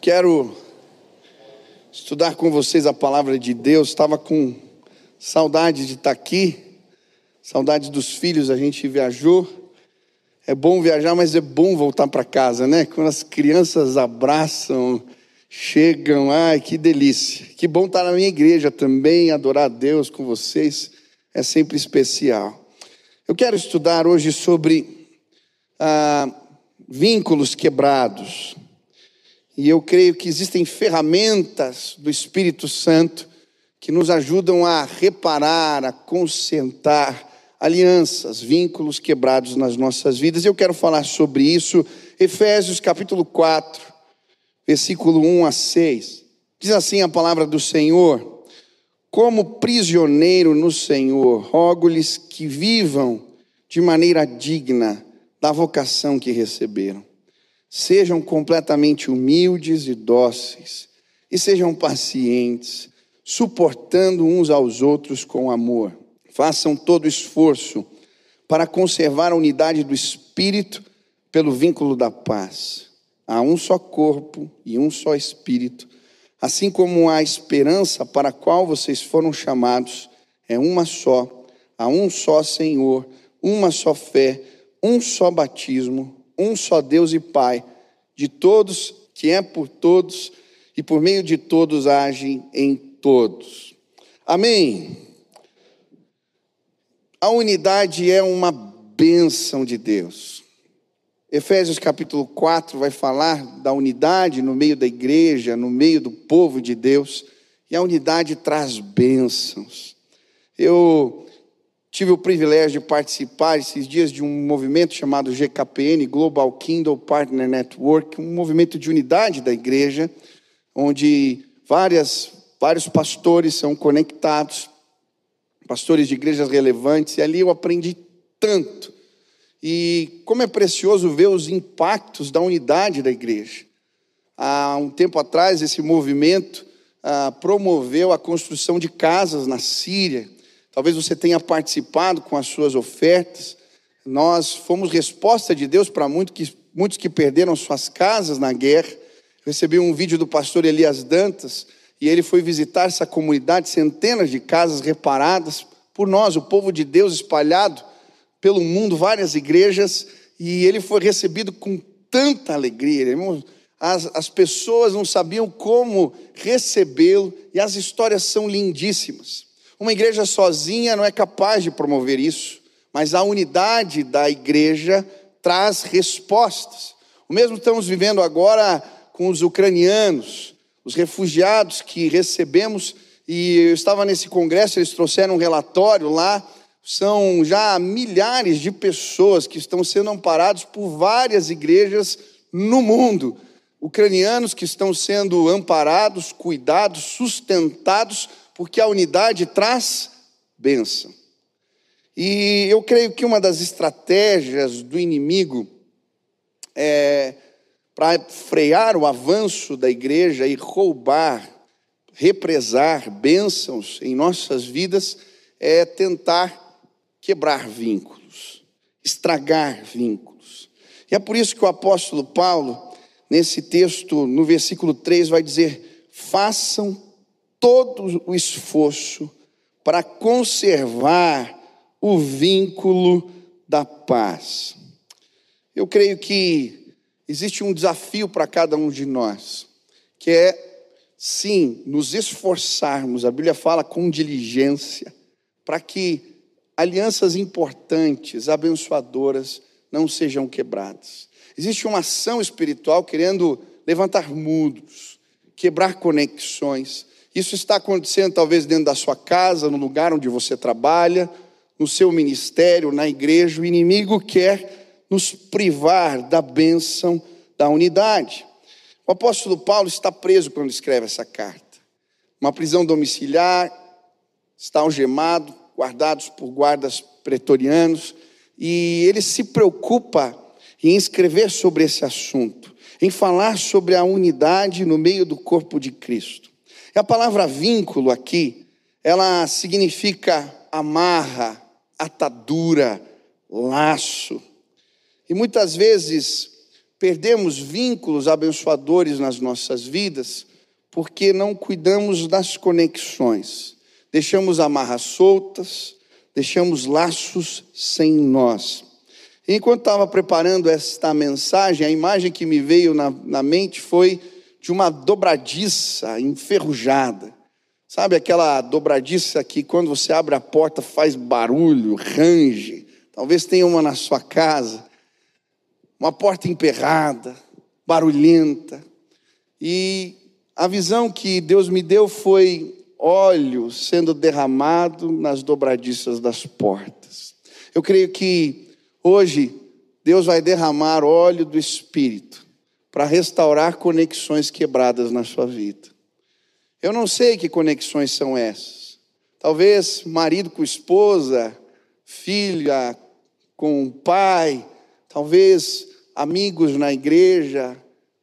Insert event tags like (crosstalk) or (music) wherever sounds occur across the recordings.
Quero estudar com vocês a palavra de Deus. Estava com saudade de estar aqui, saudade dos filhos. A gente viajou. É bom viajar, mas é bom voltar para casa, né? Quando as crianças abraçam, chegam, ai que delícia. Que bom estar na minha igreja também, adorar a Deus com vocês. É sempre especial. Eu quero estudar hoje sobre ah, vínculos quebrados. E eu creio que existem ferramentas do Espírito Santo que nos ajudam a reparar, a consentar alianças, vínculos quebrados nas nossas vidas. Eu quero falar sobre isso. Efésios capítulo 4, versículo 1 a 6. Diz assim a palavra do Senhor: Como prisioneiro no Senhor, rogo-lhes que vivam de maneira digna da vocação que receberam Sejam completamente humildes e dóceis, e sejam pacientes, suportando uns aos outros com amor. Façam todo esforço para conservar a unidade do espírito pelo vínculo da paz. Há um só corpo e um só espírito, assim como a esperança para a qual vocês foram chamados é uma só, há um só Senhor, uma só fé, um só batismo um só Deus e Pai, de todos, que é por todos e por meio de todos age em todos. Amém. A unidade é uma bênção de Deus. Efésios capítulo 4 vai falar da unidade no meio da igreja, no meio do povo de Deus, e a unidade traz bênçãos. Eu Tive o privilégio de participar esses dias de um movimento chamado GKPN, Global Kindle Partner Network, um movimento de unidade da igreja, onde várias, vários pastores são conectados, pastores de igrejas relevantes, e ali eu aprendi tanto. E como é precioso ver os impactos da unidade da igreja. Há um tempo atrás, esse movimento ah, promoveu a construção de casas na Síria Talvez você tenha participado com as suas ofertas. Nós fomos resposta de Deus para muitos que, muitos que perderam suas casas na guerra. recebi um vídeo do pastor Elias Dantas e ele foi visitar essa comunidade, centenas de casas reparadas por nós, o povo de Deus espalhado pelo mundo, várias igrejas, e ele foi recebido com tanta alegria. As, as pessoas não sabiam como recebê-lo, e as histórias são lindíssimas. Uma igreja sozinha não é capaz de promover isso, mas a unidade da igreja traz respostas. O mesmo estamos vivendo agora com os ucranianos, os refugiados que recebemos, e eu estava nesse congresso, eles trouxeram um relatório lá, são já milhares de pessoas que estão sendo amparados por várias igrejas no mundo. Ucranianos que estão sendo amparados, cuidados, sustentados porque a unidade traz bênção. E eu creio que uma das estratégias do inimigo é para frear o avanço da igreja e roubar, represar bênçãos em nossas vidas é tentar quebrar vínculos, estragar vínculos. E é por isso que o apóstolo Paulo, nesse texto, no versículo 3, vai dizer: façam todo o esforço para conservar o vínculo da paz. Eu creio que existe um desafio para cada um de nós, que é, sim, nos esforçarmos, a Bíblia fala com diligência, para que alianças importantes, abençoadoras, não sejam quebradas. Existe uma ação espiritual querendo levantar muros, quebrar conexões, isso está acontecendo talvez dentro da sua casa, no lugar onde você trabalha, no seu ministério, na igreja. O inimigo quer nos privar da bênção da unidade. O apóstolo Paulo está preso quando escreve essa carta. Uma prisão domiciliar, está algemado, guardados por guardas pretorianos, e ele se preocupa em escrever sobre esse assunto, em falar sobre a unidade no meio do corpo de Cristo. E a palavra vínculo aqui, ela significa amarra, atadura, laço. E muitas vezes perdemos vínculos abençoadores nas nossas vidas porque não cuidamos das conexões. Deixamos amarras soltas, deixamos laços sem nós. Enquanto estava preparando esta mensagem, a imagem que me veio na, na mente foi de uma dobradiça enferrujada. Sabe aquela dobradiça que quando você abre a porta faz barulho, range? Talvez tenha uma na sua casa. Uma porta emperrada, barulhenta. E a visão que Deus me deu foi óleo sendo derramado nas dobradiças das portas. Eu creio que hoje Deus vai derramar óleo do Espírito para restaurar conexões quebradas na sua vida. Eu não sei que conexões são essas. Talvez marido com esposa, filha com pai, talvez amigos na igreja,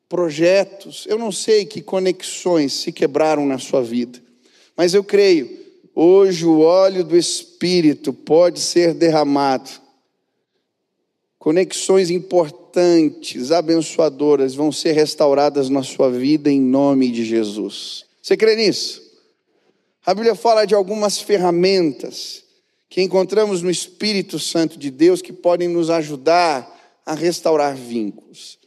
projetos. Eu não sei que conexões se quebraram na sua vida, mas eu creio, hoje o óleo do Espírito pode ser derramado. Conexões importantes, abençoadoras, vão ser restauradas na sua vida em nome de Jesus. Você crê nisso? A Bíblia fala de algumas ferramentas que encontramos no Espírito Santo de Deus que podem nos ajudar a restaurar vínculos.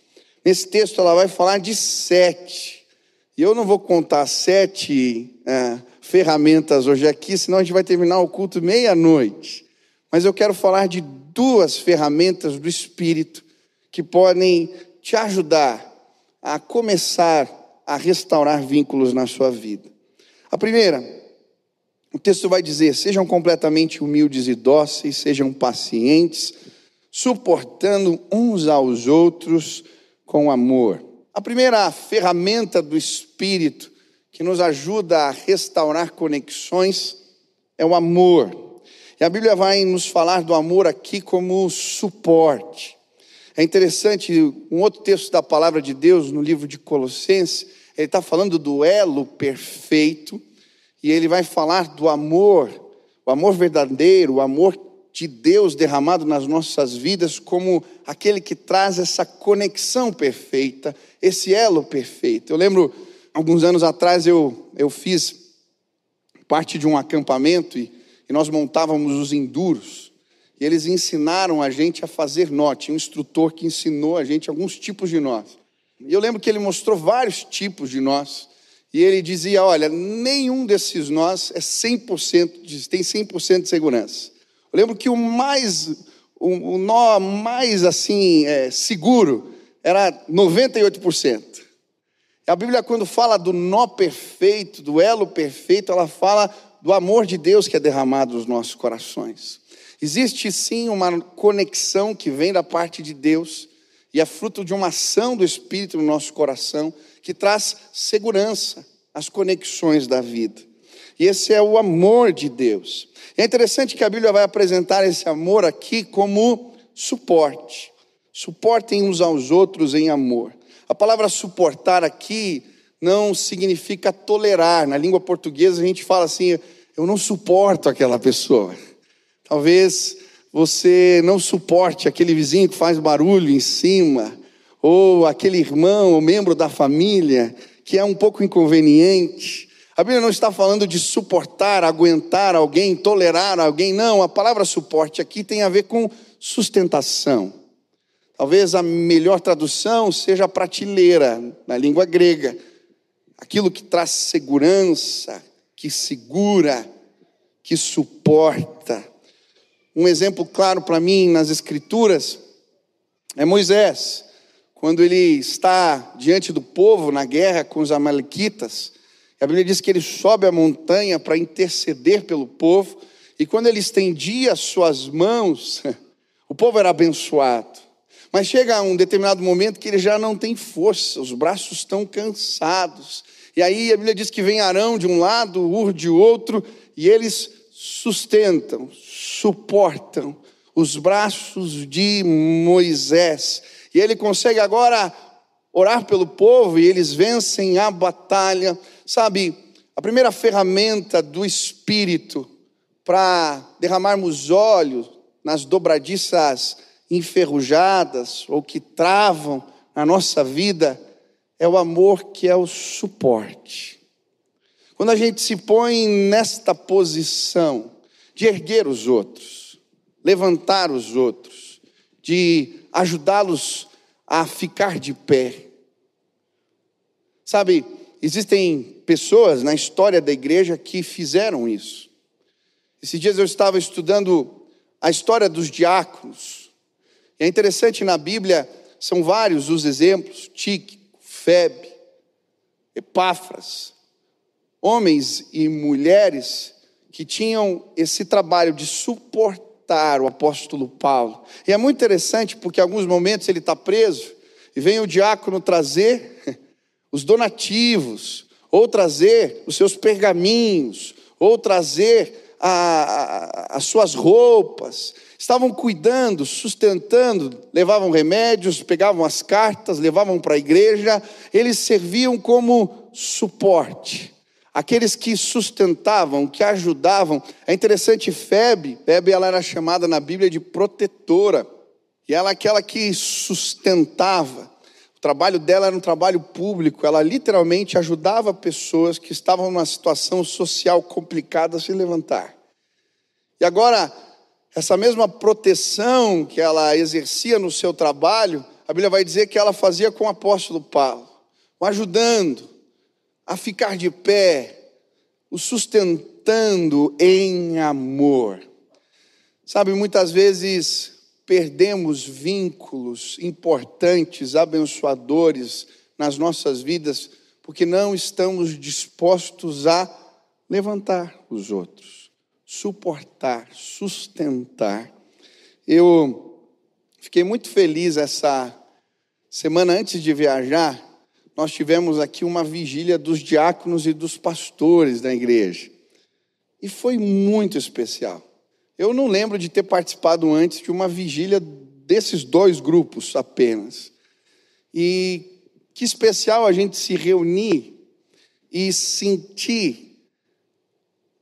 Nesse texto ela vai falar de sete. E eu não vou contar sete é, ferramentas hoje aqui, senão a gente vai terminar o culto meia-noite. Mas eu quero falar de duas ferramentas do Espírito que podem te ajudar a começar a restaurar vínculos na sua vida. A primeira, o texto vai dizer: sejam completamente humildes e dóceis, sejam pacientes, suportando uns aos outros com amor. A primeira ferramenta do Espírito que nos ajuda a restaurar conexões é o amor. E a Bíblia vai nos falar do amor aqui como suporte. É interessante, um outro texto da palavra de Deus, no livro de Colossenses, ele está falando do elo perfeito, e ele vai falar do amor, o amor verdadeiro, o amor de Deus derramado nas nossas vidas como aquele que traz essa conexão perfeita, esse elo perfeito. Eu lembro, alguns anos atrás, eu, eu fiz parte de um acampamento e, e nós montávamos os enduros. E eles ensinaram a gente a fazer nó. Tinha um instrutor que ensinou a gente alguns tipos de nós. E eu lembro que ele mostrou vários tipos de nós. E ele dizia: olha, nenhum desses nós é 100%, tem 100% de segurança. Eu lembro que o mais, o, o nó mais assim é, seguro era 98%. A Bíblia, quando fala do nó perfeito, do elo perfeito, ela fala do amor de Deus que é derramado nos nossos corações. Existe sim uma conexão que vem da parte de Deus e é fruto de uma ação do Espírito no nosso coração que traz segurança às conexões da vida. E esse é o amor de Deus. É interessante que a Bíblia vai apresentar esse amor aqui como suporte. Suportem uns aos outros em amor. A palavra suportar aqui não significa tolerar. Na língua portuguesa a gente fala assim: eu não suporto aquela pessoa. Talvez você não suporte aquele vizinho que faz barulho em cima, ou aquele irmão ou membro da família que é um pouco inconveniente. A Bíblia não está falando de suportar, aguentar alguém, tolerar alguém, não. A palavra suporte aqui tem a ver com sustentação. Talvez a melhor tradução seja prateleira, na língua grega. Aquilo que traz segurança, que segura, que suporta. Um exemplo claro para mim nas Escrituras é Moisés, quando ele está diante do povo na guerra com os Amalequitas. A Bíblia diz que ele sobe a montanha para interceder pelo povo, e quando ele estendia as suas mãos, (laughs) o povo era abençoado. Mas chega um determinado momento que ele já não tem força, os braços estão cansados. E aí a Bíblia diz que vem Arão de um lado, Ur de outro, e eles sustentam, suportam os braços de Moisés. E ele consegue agora orar pelo povo e eles vencem a batalha. Sabe, a primeira ferramenta do Espírito para derramarmos óleo nas dobradiças enferrujadas ou que travam na nossa vida é o amor que é o suporte. Quando a gente se põe nesta posição de erguer os outros, levantar os outros, de ajudá-los a ficar de pé. Sabe, existem pessoas na história da igreja que fizeram isso. Esses dias eu estava estudando a história dos diáconos. E é interessante na Bíblia, são vários os exemplos: Tíquico, Febe, Epáfras, homens e mulheres que tinham esse trabalho de suportar o apóstolo Paulo. E é muito interessante porque em alguns momentos ele está preso e vem o diácono trazer (laughs) os donativos, ou trazer os seus pergaminhos, ou trazer a, a, as suas roupas. Estavam cuidando, sustentando, levavam remédios, pegavam as cartas, levavam para a igreja, eles serviam como suporte. Aqueles que sustentavam, que ajudavam. É interessante, Febe, Febe ela era chamada na Bíblia de protetora. E ela é aquela que sustentava trabalho dela era um trabalho público, ela literalmente ajudava pessoas que estavam numa situação social complicada a se levantar. E agora, essa mesma proteção que ela exercia no seu trabalho, a Bíblia vai dizer que ela fazia com o apóstolo Paulo, o ajudando a ficar de pé, o sustentando em amor. Sabe, muitas vezes perdemos vínculos importantes, abençoadores nas nossas vidas, porque não estamos dispostos a levantar os outros, suportar, sustentar. Eu fiquei muito feliz essa semana antes de viajar, nós tivemos aqui uma vigília dos diáconos e dos pastores da igreja. E foi muito especial. Eu não lembro de ter participado antes de uma vigília desses dois grupos apenas. E que especial a gente se reunir e sentir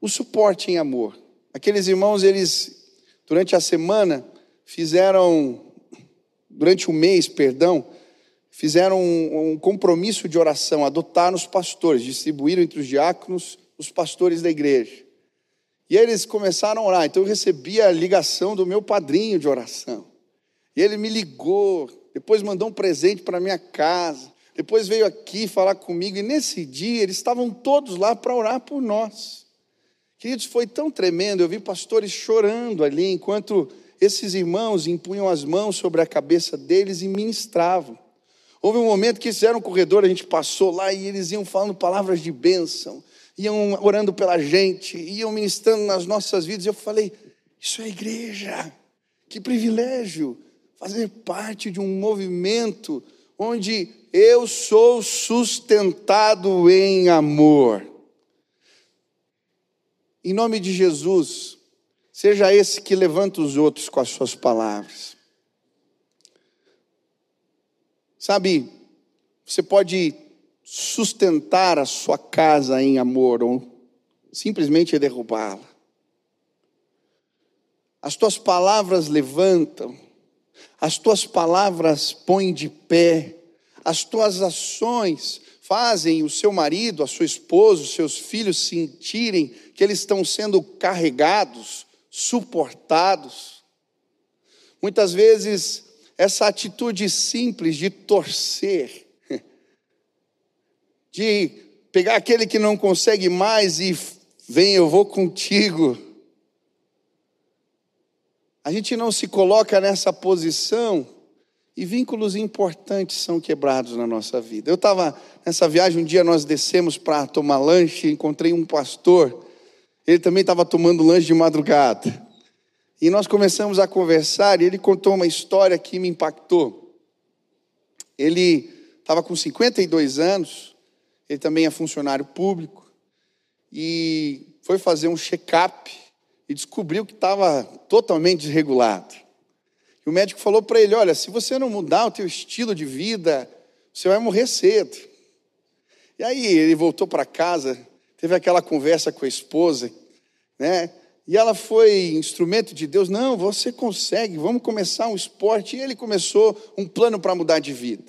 o suporte em amor. Aqueles irmãos, eles, durante a semana, fizeram, durante o mês, perdão, fizeram um, um compromisso de oração, adotaram os pastores, distribuíram entre os diáconos os pastores da igreja. E eles começaram a orar. Então eu recebi a ligação do meu padrinho de oração. E ele me ligou, depois mandou um presente para minha casa, depois veio aqui falar comigo. E nesse dia eles estavam todos lá para orar por nós. Queridos, foi tão tremendo. Eu vi pastores chorando ali enquanto esses irmãos impunham as mãos sobre a cabeça deles e ministravam. Houve um momento que fizeram um corredor, a gente passou lá e eles iam falando palavras de bênção iam orando pela gente, iam ministrando nas nossas vidas. Eu falei: Isso é igreja, que privilégio fazer parte de um movimento onde eu sou sustentado em amor. Em nome de Jesus, seja esse que levanta os outros com as suas palavras. Sabe, você pode sustentar a sua casa em amor ou simplesmente derrubá-la. As tuas palavras levantam, as tuas palavras põem de pé, as tuas ações fazem o seu marido, a sua esposa, os seus filhos sentirem que eles estão sendo carregados, suportados. Muitas vezes, essa atitude simples de torcer, (laughs) de pegar aquele que não consegue mais e vem, eu vou contigo. A gente não se coloca nessa posição e vínculos importantes são quebrados na nossa vida. Eu estava nessa viagem, um dia nós descemos para tomar lanche, encontrei um pastor, ele também estava tomando lanche de madrugada. E nós começamos a conversar e ele contou uma história que me impactou. Ele estava com 52 anos, ele também é funcionário público, e foi fazer um check-up e descobriu que estava totalmente desregulado. E o médico falou para ele: Olha, se você não mudar o teu estilo de vida, você vai morrer cedo. E aí ele voltou para casa, teve aquela conversa com a esposa, né? E ela foi instrumento de Deus. Não, você consegue, vamos começar um esporte. E ele começou um plano para mudar de vida.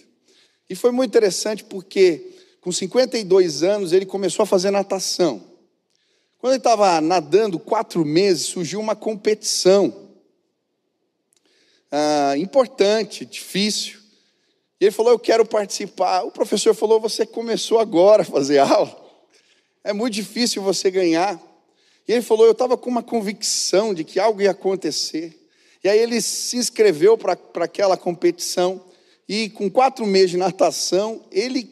E foi muito interessante porque, com 52 anos, ele começou a fazer natação. Quando ele estava nadando quatro meses, surgiu uma competição ah, importante, difícil. E ele falou: Eu quero participar. O professor falou: Você começou agora a fazer (laughs) aula. É muito difícil você ganhar. E ele falou: Eu estava com uma convicção de que algo ia acontecer. E aí ele se inscreveu para aquela competição. E com quatro meses de natação, ele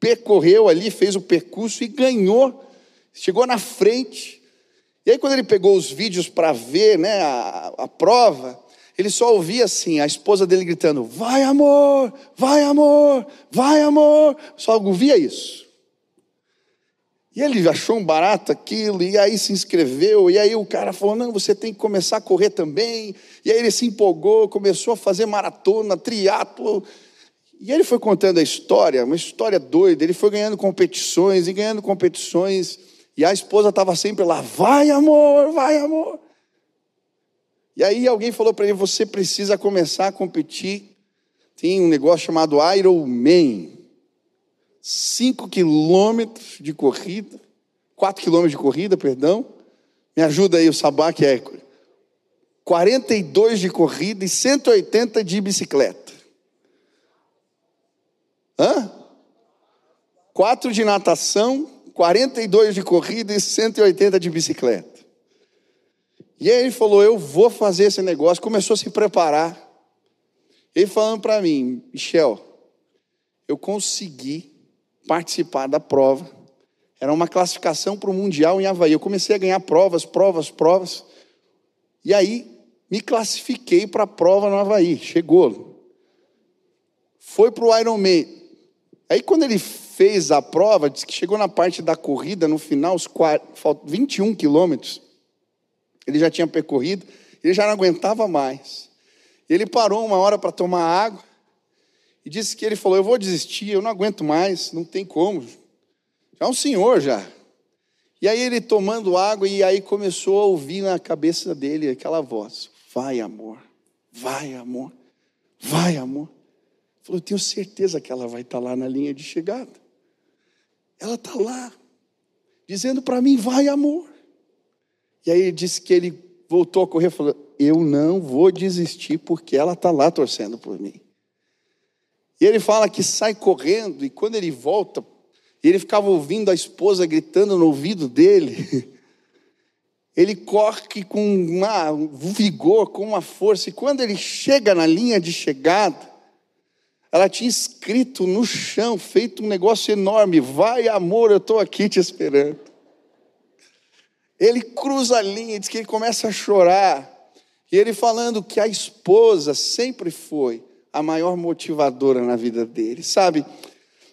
percorreu ali, fez o percurso e ganhou. Chegou na frente. E aí, quando ele pegou os vídeos para ver né, a, a prova, ele só ouvia assim, a esposa dele gritando: Vai, amor, vai, amor, vai, amor. Só ouvia isso. E ele achou um barato aquilo, e aí se inscreveu, e aí o cara falou: não, você tem que começar a correr também. E aí ele se empolgou, começou a fazer maratona, triatlo. E ele foi contando a história, uma história doida. Ele foi ganhando competições e ganhando competições. E a esposa estava sempre lá: vai, amor, vai, amor. E aí alguém falou para ele: você precisa começar a competir. Tem um negócio chamado Iron Man. 5 quilômetros de corrida, 4 quilômetros de corrida, perdão. Me ajuda aí, o sabá que é 42 de corrida e 180 de bicicleta. Hã? 4 de natação, 42 de corrida e 180 de bicicleta. E aí ele falou: Eu vou fazer esse negócio. Começou a se preparar. Ele falando para mim: Michel, eu consegui participar da prova. Era uma classificação para o Mundial em Havaí. Eu comecei a ganhar provas, provas, provas. E aí me classifiquei para a prova no Havaí. Chegou. Foi para o Ironman. Aí quando ele fez a prova, disse que chegou na parte da corrida, no final, os 21 quilômetros. Ele já tinha percorrido, ele já não aguentava mais. Ele parou uma hora para tomar água e disse que ele falou: Eu vou desistir, eu não aguento mais, não tem como. Já é um senhor já. E aí ele tomando água e aí começou a ouvir na cabeça dele aquela voz: Vai, amor, vai, amor, vai, amor. Ele falou: Eu tenho certeza que ela vai estar tá lá na linha de chegada. Ela está lá, dizendo para mim: Vai, amor. E aí ele disse que ele voltou a correr e falou: Eu não vou desistir porque ela está lá torcendo por mim. E ele fala que sai correndo e quando ele volta, ele ficava ouvindo a esposa gritando no ouvido dele. (laughs) Ele corre com uma, um vigor, com uma força, e quando ele chega na linha de chegada, ela tinha escrito no chão, feito um negócio enorme: Vai, amor, eu estou aqui te esperando. Ele cruza a linha, diz que ele começa a chorar. E ele falando que a esposa sempre foi a maior motivadora na vida dele. Sabe,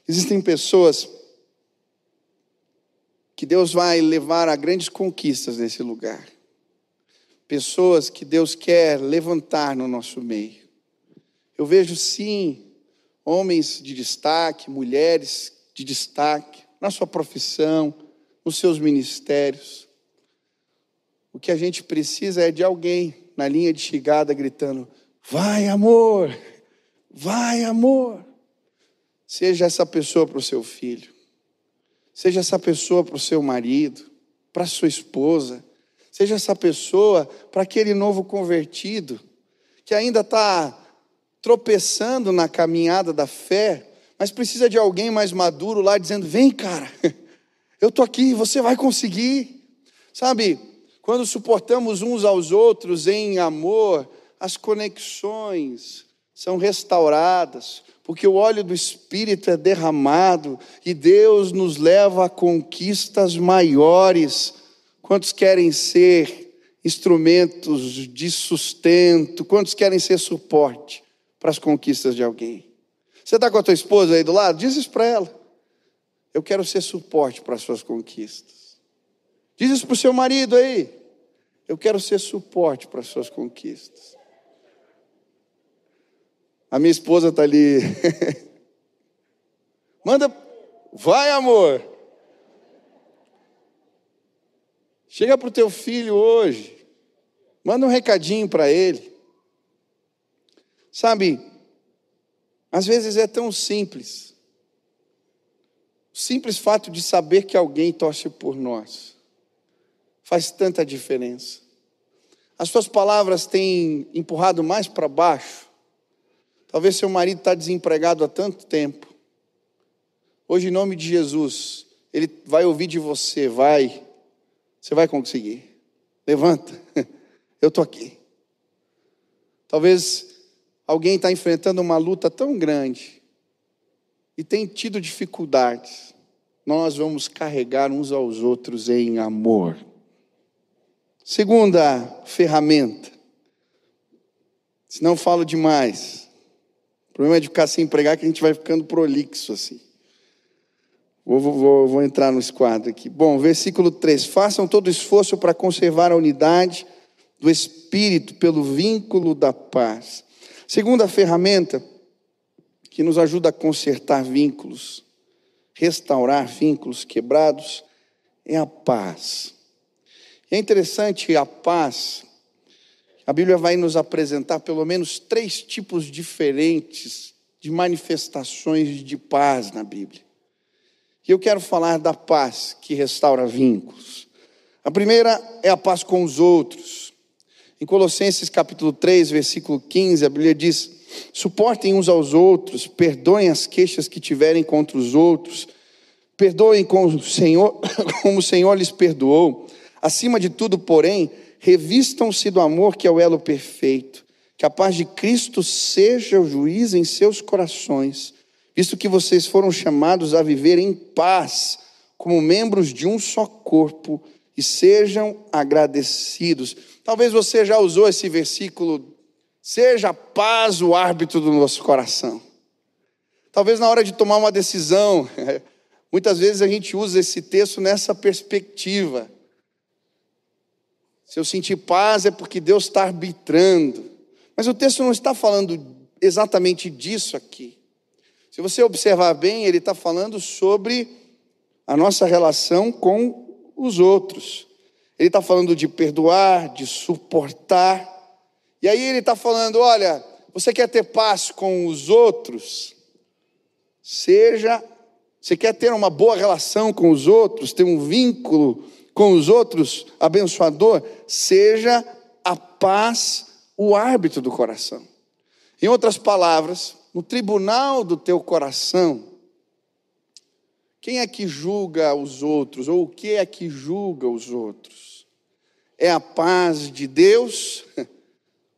existem pessoas que Deus vai levar a grandes conquistas nesse lugar. Pessoas que Deus quer levantar no nosso meio. Eu vejo sim homens de destaque, mulheres de destaque na sua profissão, nos seus ministérios. O que a gente precisa é de alguém na linha de chegada gritando: Vai, amor, vai, amor. Seja essa pessoa para o seu filho, seja essa pessoa para o seu marido, para sua esposa, seja essa pessoa para aquele novo convertido que ainda está tropeçando na caminhada da fé, mas precisa de alguém mais maduro lá dizendo: Vem, cara, (laughs) eu estou aqui, você vai conseguir. Sabe, quando suportamos uns aos outros em amor, as conexões são restauradas, porque o óleo do Espírito é derramado e Deus nos leva a conquistas maiores. Quantos querem ser instrumentos de sustento? Quantos querem ser suporte para as conquistas de alguém? Você está com a tua esposa aí do lado? Diz isso para ela. Eu quero ser suporte para as suas conquistas. Diz isso para o seu marido aí. Eu quero ser suporte para as suas conquistas. A minha esposa está ali. (laughs) Manda, vai amor. Chega para o teu filho hoje. Manda um recadinho para ele. Sabe, Às vezes é tão simples. O simples fato de saber que alguém torce por nós faz tanta diferença. As suas palavras têm empurrado mais para baixo. Talvez seu marido está desempregado há tanto tempo. Hoje, em nome de Jesus, ele vai ouvir de você, vai, você vai conseguir. Levanta, (laughs) eu estou aqui. Talvez alguém está enfrentando uma luta tão grande e tem tido dificuldades. Nós vamos carregar uns aos outros em amor. Segunda ferramenta. Se não falo demais. Problema é de ficar sem empregar que a gente vai ficando prolixo assim. Vou, vou, vou entrar no esquadro aqui. Bom, versículo 3. Façam todo esforço para conservar a unidade do Espírito pelo vínculo da paz. Segunda ferramenta que nos ajuda a consertar vínculos, restaurar vínculos quebrados, é a paz. É interessante a paz. A Bíblia vai nos apresentar pelo menos três tipos diferentes de manifestações de paz na Bíblia. E eu quero falar da paz que restaura vínculos. A primeira é a paz com os outros. Em Colossenses capítulo 3, versículo 15, a Bíblia diz: Suportem uns aos outros, perdoem as queixas que tiverem contra os outros, perdoem como o Senhor, (coughs) como o Senhor lhes perdoou. Acima de tudo, porém, revistam-se do amor que é o elo perfeito. Que a paz de Cristo seja o juiz em seus corações, visto que vocês foram chamados a viver em paz, como membros de um só corpo, e sejam agradecidos. Talvez você já usou esse versículo, seja a paz o árbitro do nosso coração. Talvez na hora de tomar uma decisão, (laughs) muitas vezes a gente usa esse texto nessa perspectiva. Se eu sentir paz é porque Deus está arbitrando. Mas o texto não está falando exatamente disso aqui. Se você observar bem, ele está falando sobre a nossa relação com os outros. Ele está falando de perdoar, de suportar. E aí ele está falando: olha, você quer ter paz com os outros? Seja, você quer ter uma boa relação com os outros, ter um vínculo com os outros abençoador? Seja a paz o árbitro do coração. Em outras palavras, no tribunal do teu coração, quem é que julga os outros? Ou o que é que julga os outros? é a paz de Deus (laughs)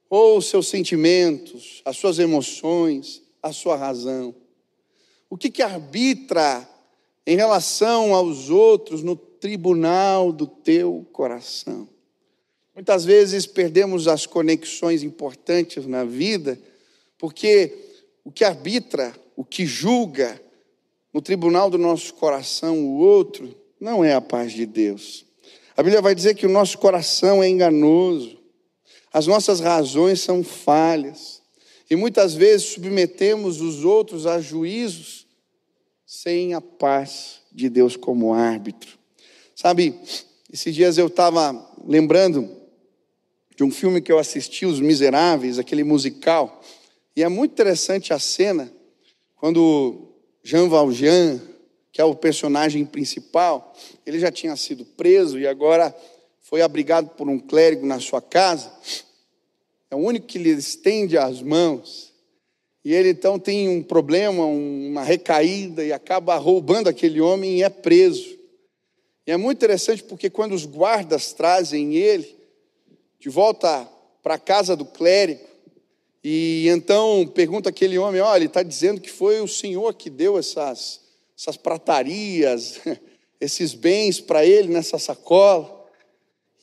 ou os seus sentimentos, as suas emoções, a sua razão? O que, que arbitra em relação aos outros no tribunal do teu coração? Muitas vezes perdemos as conexões importantes na vida, porque o que arbitra, o que julga no tribunal do nosso coração o outro, não é a paz de Deus. A Bíblia vai dizer que o nosso coração é enganoso, as nossas razões são falhas, e muitas vezes submetemos os outros a juízos sem a paz de Deus como árbitro. Sabe, esses dias eu estava lembrando de um filme que eu assisti, Os Miseráveis, aquele musical, e é muito interessante a cena quando Jean Valjean, que é o personagem principal, ele já tinha sido preso e agora foi abrigado por um clérigo na sua casa. É o único que lhe estende as mãos. E ele então tem um problema, uma recaída e acaba roubando aquele homem e é preso. E é muito interessante porque quando os guardas trazem ele de volta para a casa do clérigo, e então pergunta aquele homem: olha, ele está dizendo que foi o senhor que deu essas essas pratarias, (laughs) esses bens para ele nessa sacola.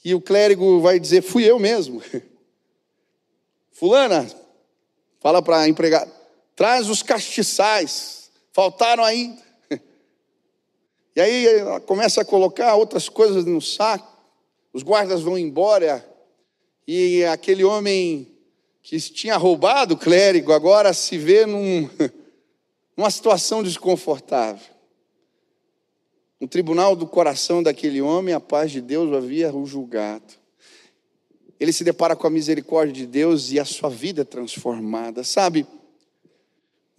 E o clérigo vai dizer: Fui eu mesmo. (laughs) Fulana, fala para a empregada: Traz os castiçais, faltaram ainda. E aí ela começa a colocar outras coisas no saco, os guardas vão embora, e aquele homem que tinha roubado o clérigo agora se vê num (laughs) uma situação desconfortável. No tribunal do coração daquele homem, a paz de Deus havia o julgado. Ele se depara com a misericórdia de Deus e a sua vida é transformada. Sabe,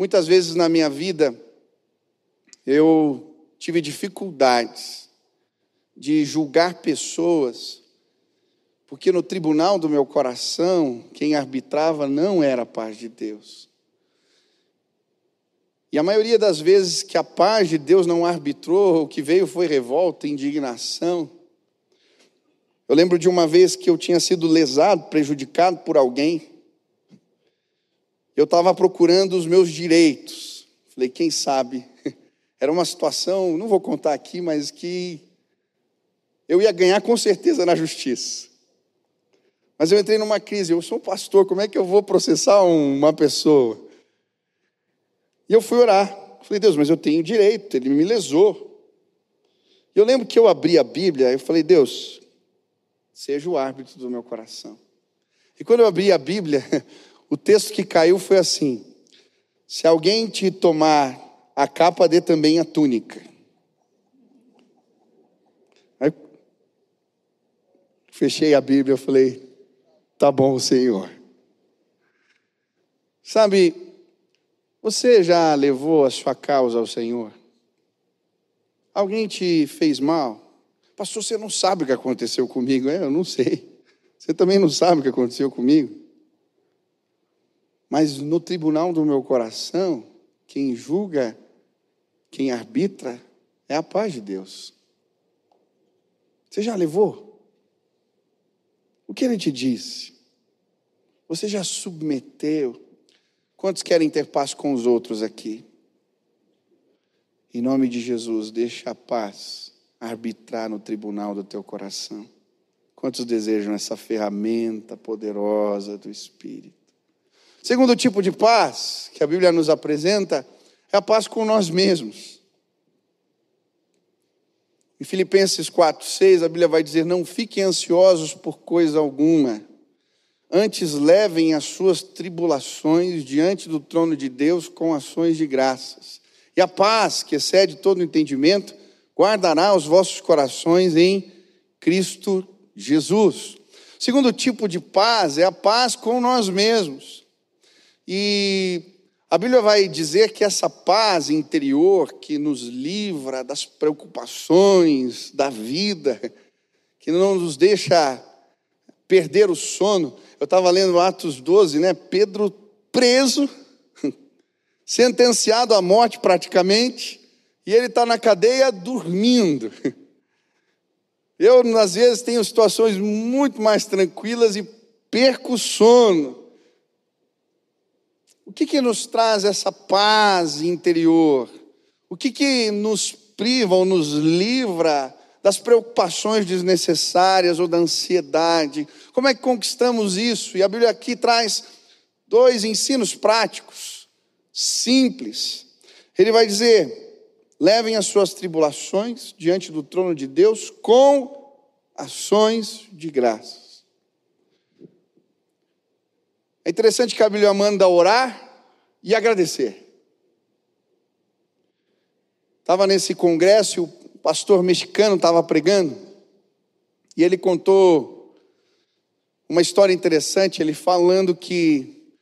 Muitas vezes na minha vida eu tive dificuldades de julgar pessoas, porque no tribunal do meu coração, quem arbitrava não era a paz de Deus. E a maioria das vezes que a paz de Deus não arbitrou, o que veio foi revolta, indignação. Eu lembro de uma vez que eu tinha sido lesado, prejudicado por alguém. Eu estava procurando os meus direitos. Falei, quem sabe? (laughs) Era uma situação, não vou contar aqui, mas que eu ia ganhar com certeza na justiça. Mas eu entrei numa crise. Eu sou pastor, como é que eu vou processar uma pessoa? E eu fui orar. Falei, Deus, mas eu tenho direito, ele me lesou. E eu lembro que eu abri a Bíblia, eu falei, Deus, seja o árbitro do meu coração. E quando eu abri a Bíblia, (laughs) o texto que caiu foi assim: Se alguém te tomar a capa, dê também a túnica. Aí, fechei a Bíblia, falei, tá bom, Senhor. Sabe, você já levou a sua causa ao Senhor? Alguém te fez mal? Pastor, você não sabe o que aconteceu comigo. É, eu não sei. Você também não sabe o que aconteceu comigo. Mas no tribunal do meu coração, quem julga, quem arbitra, é a paz de Deus. Você já levou? O que ele te disse? Você já submeteu? Quantos querem ter paz com os outros aqui? Em nome de Jesus, deixa a paz arbitrar no tribunal do teu coração. Quantos desejam essa ferramenta poderosa do Espírito? Segundo tipo de paz que a Bíblia nos apresenta é a paz com nós mesmos. Em Filipenses 4, 6, a Bíblia vai dizer: Não fiquem ansiosos por coisa alguma Antes levem as suas tribulações diante do trono de Deus com ações de graças. E a paz, que excede todo entendimento, guardará os vossos corações em Cristo Jesus. Segundo tipo de paz é a paz com nós mesmos. E a Bíblia vai dizer que essa paz interior que nos livra das preocupações da vida, que não nos deixa perder o sono, eu estava lendo Atos 12, né? Pedro preso, (laughs) sentenciado à morte praticamente, e ele está na cadeia dormindo. (laughs) Eu, às vezes, tenho situações muito mais tranquilas e perco o sono. O que, que nos traz essa paz interior? O que, que nos priva ou nos livra das preocupações desnecessárias ou da ansiedade. Como é que conquistamos isso? E a Bíblia aqui traz dois ensinos práticos, simples. Ele vai dizer: levem as suas tribulações diante do trono de Deus com ações de graças. É interessante que a Bíblia manda orar e agradecer. Estava nesse congresso o pastor mexicano estava pregando e ele contou uma história interessante, ele falando que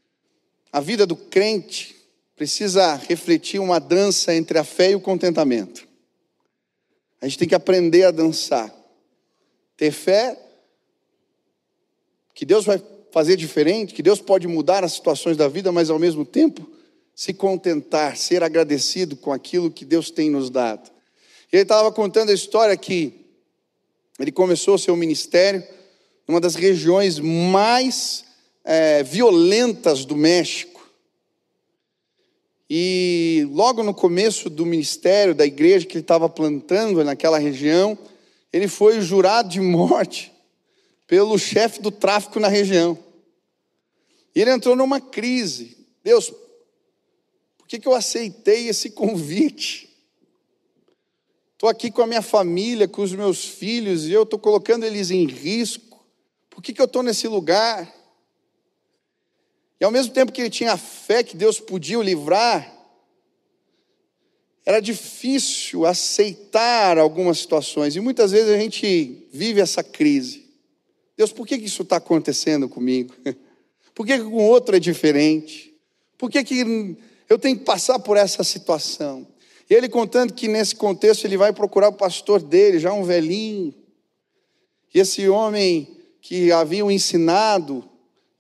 a vida do crente precisa refletir uma dança entre a fé e o contentamento. A gente tem que aprender a dançar. Ter fé que Deus vai fazer diferente, que Deus pode mudar as situações da vida, mas ao mesmo tempo se contentar, ser agradecido com aquilo que Deus tem nos dado. Ele estava contando a história que ele começou seu ministério numa das regiões mais é, violentas do México. E logo no começo do ministério, da igreja que ele estava plantando naquela região, ele foi jurado de morte pelo chefe do tráfico na região. E ele entrou numa crise. Deus, por que, que eu aceitei esse (laughs) convite? Estou aqui com a minha família, com os meus filhos, e eu estou colocando eles em risco. Por que, que eu estou nesse lugar? E ao mesmo tempo que ele tinha a fé que Deus podia o livrar, era difícil aceitar algumas situações. E muitas vezes a gente vive essa crise. Deus, por que, isso está acontecendo comigo? (laughs) Por que, com outro é diferente? Por que, que eu tenho que passar por essa situação. E ele contando que nesse contexto ele vai procurar o pastor dele, já um velhinho. E esse homem que havia o ensinado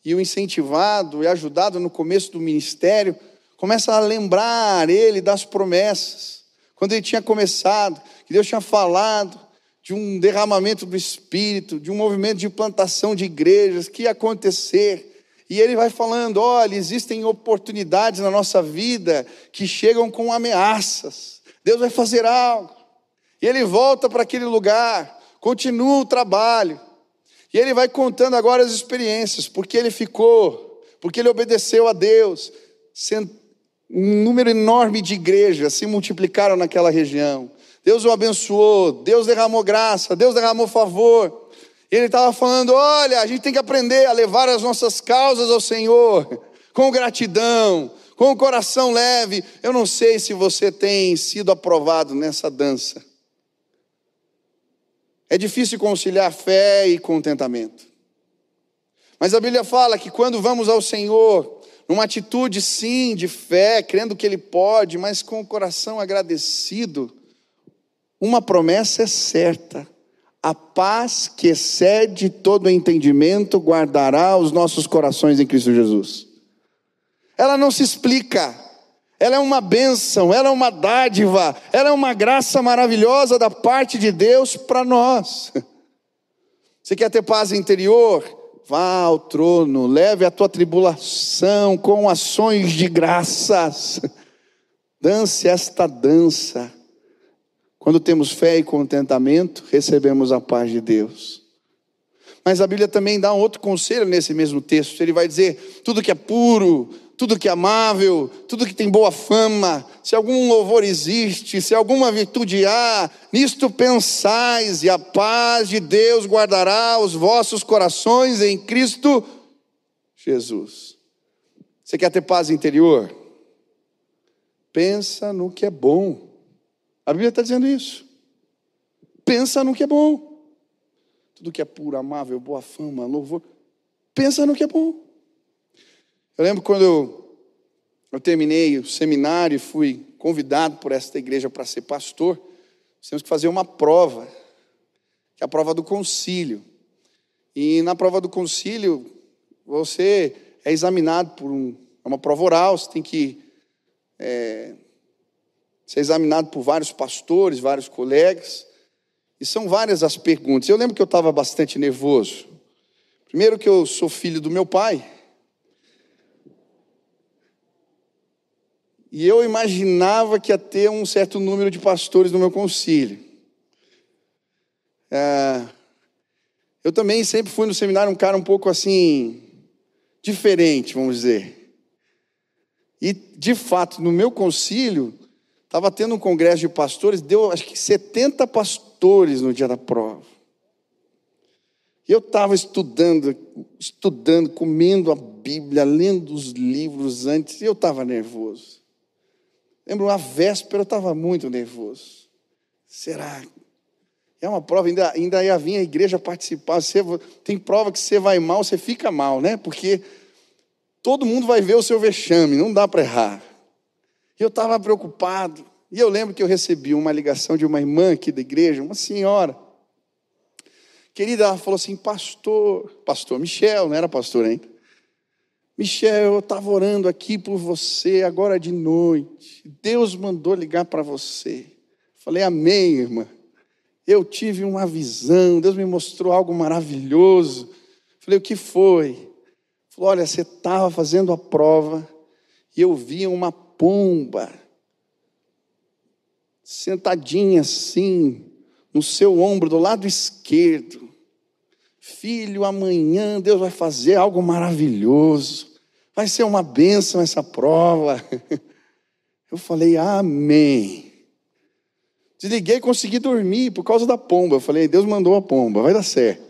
e o incentivado e ajudado no começo do ministério, começa a lembrar ele das promessas. Quando ele tinha começado, que Deus tinha falado de um derramamento do Espírito, de um movimento de plantação de igrejas que ia acontecer. E ele vai falando: olha, existem oportunidades na nossa vida que chegam com ameaças. Deus vai fazer algo. E ele volta para aquele lugar, continua o trabalho. E ele vai contando agora as experiências, porque ele ficou, porque ele obedeceu a Deus. Um número enorme de igrejas se multiplicaram naquela região. Deus o abençoou, Deus derramou graça, Deus derramou favor. E ele estava falando: olha, a gente tem que aprender a levar as nossas causas ao Senhor, com gratidão, com o coração leve. Eu não sei se você tem sido aprovado nessa dança. É difícil conciliar fé e contentamento. Mas a Bíblia fala que quando vamos ao Senhor, numa atitude sim de fé, crendo que Ele pode, mas com o coração agradecido, uma promessa é certa a paz que excede todo entendimento guardará os nossos corações em Cristo Jesus. Ela não se explica, ela é uma bênção, ela é uma dádiva, ela é uma graça maravilhosa da parte de Deus para nós. (laughs) Você quer ter paz interior? Vá ao trono, leve a tua tribulação com ações de graças. (laughs) Dance esta dança quando temos fé e contentamento, recebemos a paz de Deus. Mas a Bíblia também dá um outro conselho nesse mesmo texto. Ele vai dizer: tudo que é puro, tudo que é amável, tudo que tem boa fama, se algum louvor existe, se alguma virtude há, nisto pensais, e a paz de Deus guardará os vossos corações em Cristo Jesus. Você quer ter paz interior? Pensa no que é bom. A Bíblia está dizendo isso. Pensa no que é bom. Tudo que é puro, amável, boa fama, louvor. Pensa no que é bom. Eu lembro quando eu, eu terminei o seminário e fui convidado por esta igreja para ser pastor, temos que fazer uma prova, que é a prova do concílio. E na prova do concílio, você é examinado por um, é uma prova oral, você tem que é, ser examinado por vários pastores, vários colegas, e são várias as perguntas. Eu lembro que eu estava bastante nervoso. Primeiro, que eu sou filho do meu pai. E eu imaginava que ia ter um certo número de pastores no meu concílio. É, eu também sempre fui no seminário um cara um pouco assim, diferente, vamos dizer. E, de fato, no meu concílio, Estava tendo um congresso de pastores, deu acho que 70 pastores no dia da prova. E eu estava estudando, estudando, comendo a Bíblia, lendo os livros antes, e eu estava nervoso. Lembro, a véspera eu estava muito nervoso. Será? É uma prova, ainda, ainda ia vir a igreja participar. Você, tem prova que você vai mal, você fica mal, né? Porque todo mundo vai ver o seu vexame, não dá para errar. E eu estava preocupado. E eu lembro que eu recebi uma ligação de uma irmã aqui da igreja, uma senhora. Querida, ela falou assim: Pastor, Pastor Michel, não era pastor ainda. Michel, eu estava orando aqui por você agora de noite. Deus mandou ligar para você. Falei, Amém, irmã. Eu tive uma visão, Deus me mostrou algo maravilhoso. Falei, o que foi? Falou, olha, você estava fazendo a prova e eu vi uma pomba, sentadinha assim, no seu ombro, do lado esquerdo. Filho, amanhã Deus vai fazer algo maravilhoso. Vai ser uma bênção essa prova. (laughs) Eu falei, Amém. Desliguei e consegui dormir por causa da pomba. Eu falei, Deus mandou a pomba, vai dar certo.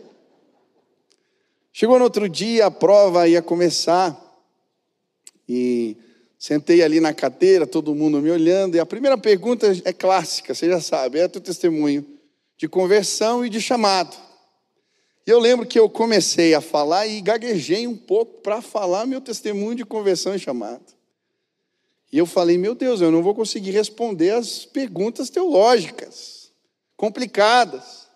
Chegou no outro dia, a prova ia começar. E Sentei ali na cadeira, todo mundo me olhando, e a primeira pergunta é clássica, você já sabe, é teu testemunho de conversão e de chamado. E eu lembro que eu comecei a falar e gaguejei um pouco para falar meu testemunho de conversão e chamado. E eu falei, meu Deus, eu não vou conseguir responder as perguntas teológicas, complicadas.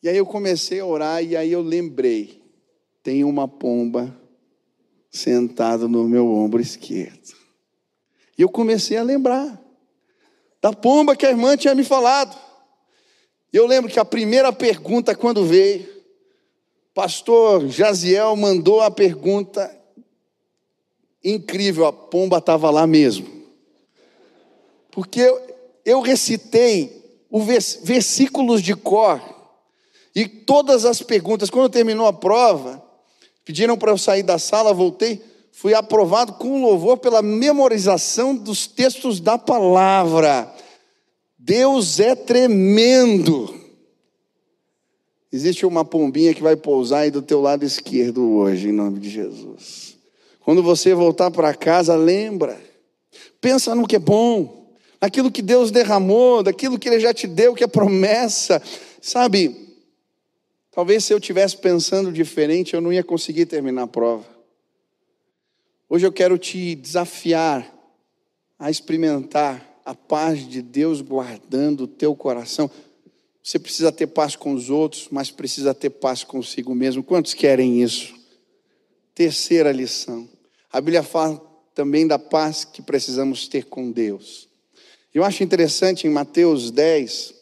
E aí eu comecei a orar e aí eu lembrei, tem uma pomba sentada no meu ombro esquerdo. E eu comecei a lembrar da pomba que a irmã tinha me falado. Eu lembro que a primeira pergunta, quando veio, pastor Jaziel mandou a pergunta incrível, a pomba estava lá mesmo. Porque eu, eu recitei os versículos de cor e todas as perguntas. Quando terminou a prova, pediram para eu sair da sala, voltei, fui aprovado com louvor pela memorização dos textos da palavra. Deus é tremendo. Existe uma pombinha que vai pousar aí do teu lado esquerdo hoje, em nome de Jesus. Quando você voltar para casa, lembra. Pensa no que é bom, naquilo que Deus derramou, daquilo que Ele já te deu, que é promessa. Sabe, talvez se eu tivesse pensando diferente, eu não ia conseguir terminar a prova. Hoje eu quero te desafiar a experimentar a paz de Deus guardando o teu coração. Você precisa ter paz com os outros, mas precisa ter paz consigo mesmo. Quantos querem isso? Terceira lição. A Bíblia fala também da paz que precisamos ter com Deus. Eu acho interessante em Mateus 10,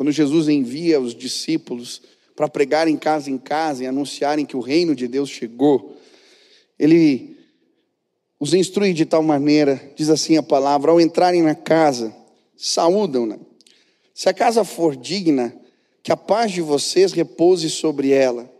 quando Jesus envia os discípulos para pregar em casa em casa e anunciarem que o reino de Deus chegou, ele os instrui de tal maneira, diz assim a palavra, ao entrarem na casa, saúdam-na se a casa for digna, que a paz de vocês repouse sobre ela.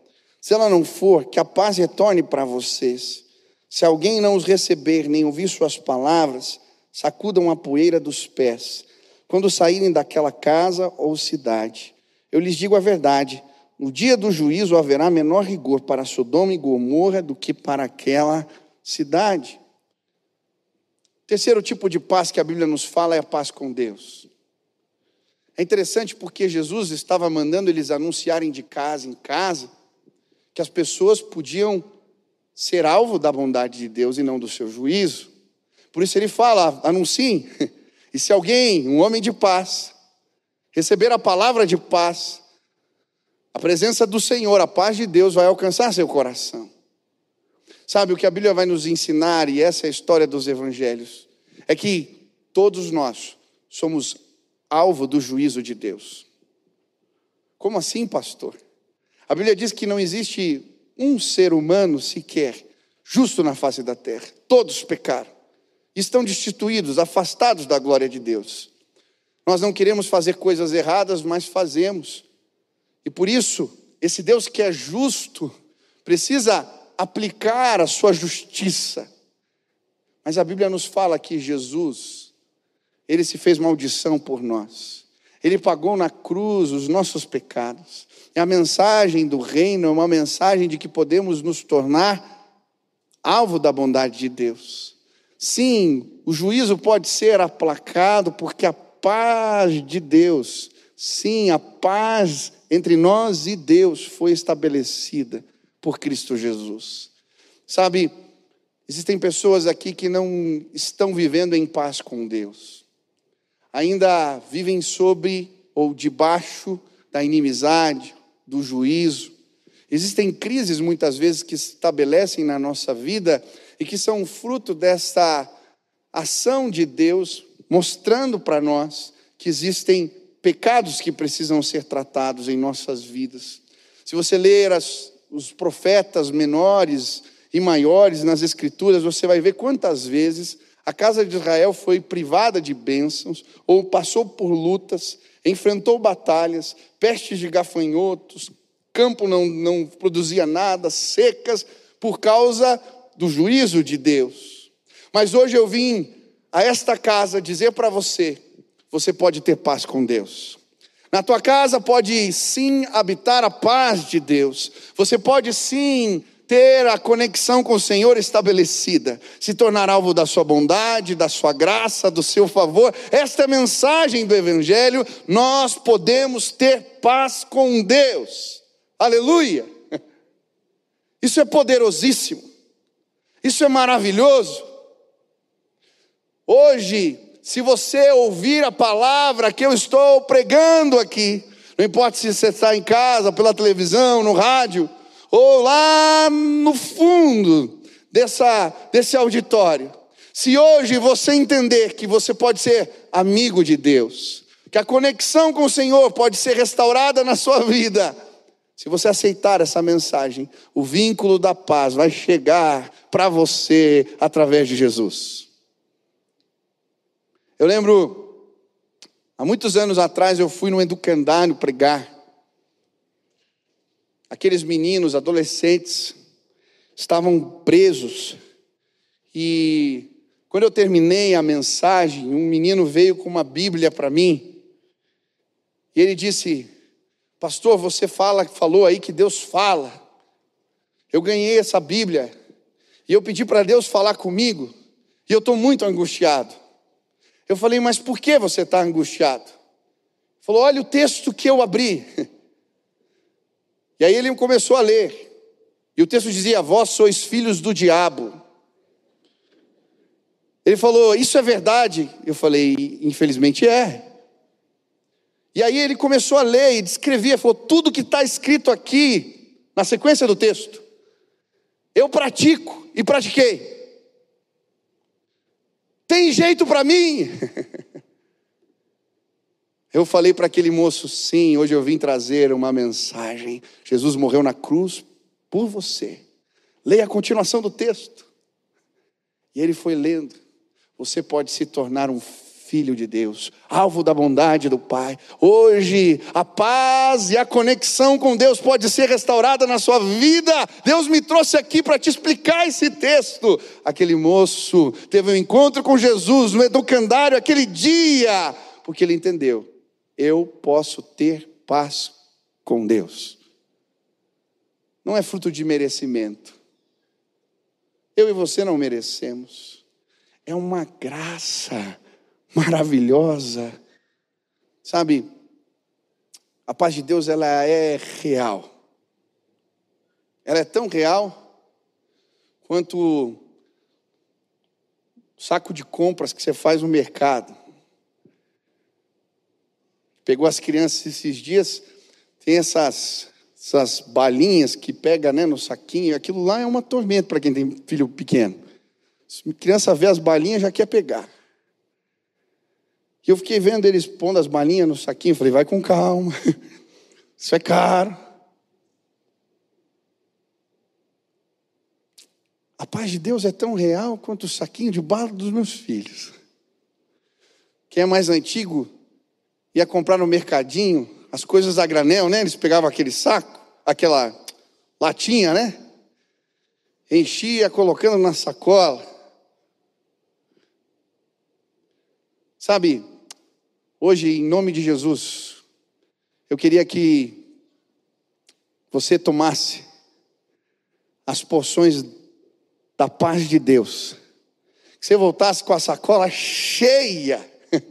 Se ela não for, que a paz retorne para vocês. Se alguém não os receber nem ouvir suas palavras, sacudam a poeira dos pés. Quando saírem daquela casa ou cidade, eu lhes digo a verdade: no dia do juízo haverá menor rigor para Sodoma e Gomorra do que para aquela cidade. Terceiro tipo de paz que a Bíblia nos fala é a paz com Deus. É interessante porque Jesus estava mandando eles anunciarem de casa em casa que as pessoas podiam ser alvo da bondade de Deus e não do seu juízo. Por isso ele fala: anunciem. (laughs) E se alguém, um homem de paz, receber a palavra de paz, a presença do Senhor, a paz de Deus vai alcançar seu coração. Sabe o que a Bíblia vai nos ensinar, e essa é a história dos evangelhos, é que todos nós somos alvo do juízo de Deus. Como assim, pastor? A Bíblia diz que não existe um ser humano sequer justo na face da terra. Todos pecaram. Estão destituídos, afastados da glória de Deus. Nós não queremos fazer coisas erradas, mas fazemos. E por isso, esse Deus que é justo precisa aplicar a sua justiça. Mas a Bíblia nos fala que Jesus ele se fez maldição por nós. Ele pagou na cruz os nossos pecados. E a mensagem do reino é uma mensagem de que podemos nos tornar alvo da bondade de Deus. Sim, o juízo pode ser aplacado porque a paz de Deus, sim, a paz entre nós e Deus foi estabelecida por Cristo Jesus. Sabe, existem pessoas aqui que não estão vivendo em paz com Deus ainda vivem sobre ou debaixo da inimizade, do juízo. Existem crises muitas vezes que se estabelecem na nossa vida e que são fruto dessa ação de Deus mostrando para nós que existem pecados que precisam ser tratados em nossas vidas. Se você ler as, os profetas menores e maiores nas Escrituras, você vai ver quantas vezes a casa de Israel foi privada de bênçãos, ou passou por lutas, enfrentou batalhas, pestes de gafanhotos, campo não, não produzia nada, secas, por causa do juízo de Deus. Mas hoje eu vim a esta casa dizer para você: você pode ter paz com Deus. Na tua casa pode sim habitar a paz de Deus. Você pode sim ter a conexão com o Senhor estabelecida, se tornar alvo da sua bondade, da sua graça, do seu favor. Esta é a mensagem do Evangelho. Nós podemos ter paz com Deus. Aleluia! Isso é poderosíssimo. Isso é maravilhoso. Hoje, se você ouvir a palavra que eu estou pregando aqui, não importa se você está em casa, pela televisão, no rádio, ou lá no fundo dessa, desse auditório, se hoje você entender que você pode ser amigo de Deus, que a conexão com o Senhor pode ser restaurada na sua vida, se você aceitar essa mensagem, o vínculo da paz vai chegar para você através de Jesus. Eu lembro, há muitos anos atrás, eu fui no educandário pregar. Aqueles meninos, adolescentes, estavam presos. E quando eu terminei a mensagem, um menino veio com uma Bíblia para mim. E ele disse: Pastor, você fala, falou aí que Deus fala. Eu ganhei essa Bíblia e eu pedi para Deus falar comigo e eu estou muito angustiado. Eu falei, mas por que você está angustiado? Ele falou, olha o texto que eu abri. (laughs) E aí ele começou a ler. E o texto dizia: Vós sois filhos do diabo. Ele falou: Isso é verdade? Eu falei: Infelizmente é. E aí ele começou a ler e descrevia, falou: tudo que está escrito aqui, na sequência do texto, eu pratico e pratiquei. Tem jeito para mim? (laughs) Eu falei para aquele moço: sim, hoje eu vim trazer uma mensagem. Jesus morreu na cruz por você. Leia a continuação do texto. E ele foi lendo. Você pode se tornar um filho de Deus, alvo da bondade do Pai. Hoje, a paz e a conexão com Deus pode ser restaurada na sua vida. Deus me trouxe aqui para te explicar esse texto. Aquele moço teve um encontro com Jesus no educandário aquele dia, porque ele entendeu: eu posso ter paz com Deus. Não é fruto de merecimento. Eu e você não merecemos. É uma graça maravilhosa. Sabe, a paz de Deus ela é real. Ela é tão real quanto o saco de compras que você faz no mercado. Pegou as crianças esses dias, tem essas, essas balinhas que pega né, no saquinho, aquilo lá é uma tormenta para quem tem filho pequeno. Se criança vê as balinhas, já quer pegar. E eu fiquei vendo eles pondo as balinhas no saquinho. Falei, vai com calma. (laughs) Isso é caro. A paz de Deus é tão real quanto o saquinho de bala dos meus filhos. Quem é mais antigo ia comprar no mercadinho as coisas a granel, né? Eles pegavam aquele saco, aquela latinha, né? Enchia colocando na sacola. Sabe, hoje, em nome de Jesus, eu queria que você tomasse as porções da paz de Deus, que você voltasse com a sacola cheia (laughs)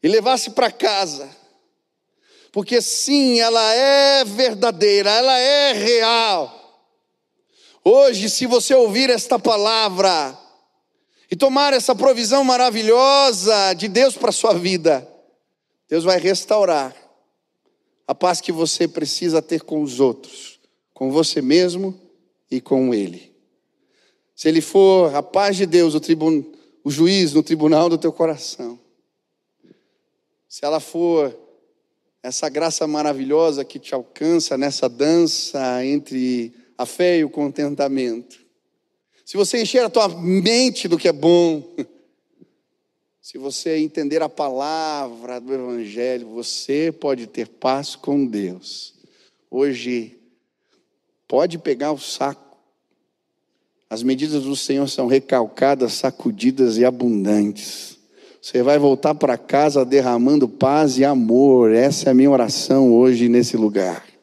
e levasse para casa, porque sim, ela é verdadeira, ela é real. Hoje, se você ouvir esta palavra, e tomar essa provisão maravilhosa de Deus para a sua vida, Deus vai restaurar a paz que você precisa ter com os outros, com você mesmo e com Ele. Se Ele for a paz de Deus, o, tribun... o juiz no tribunal do teu coração, se ela for essa graça maravilhosa que te alcança nessa dança entre a fé e o contentamento, se você encher a tua mente do que é bom, (laughs) se você entender a palavra do Evangelho, você pode ter paz com Deus. Hoje, pode pegar o saco. As medidas do Senhor são recalcadas, sacudidas e abundantes. Você vai voltar para casa derramando paz e amor. Essa é a minha oração hoje nesse lugar.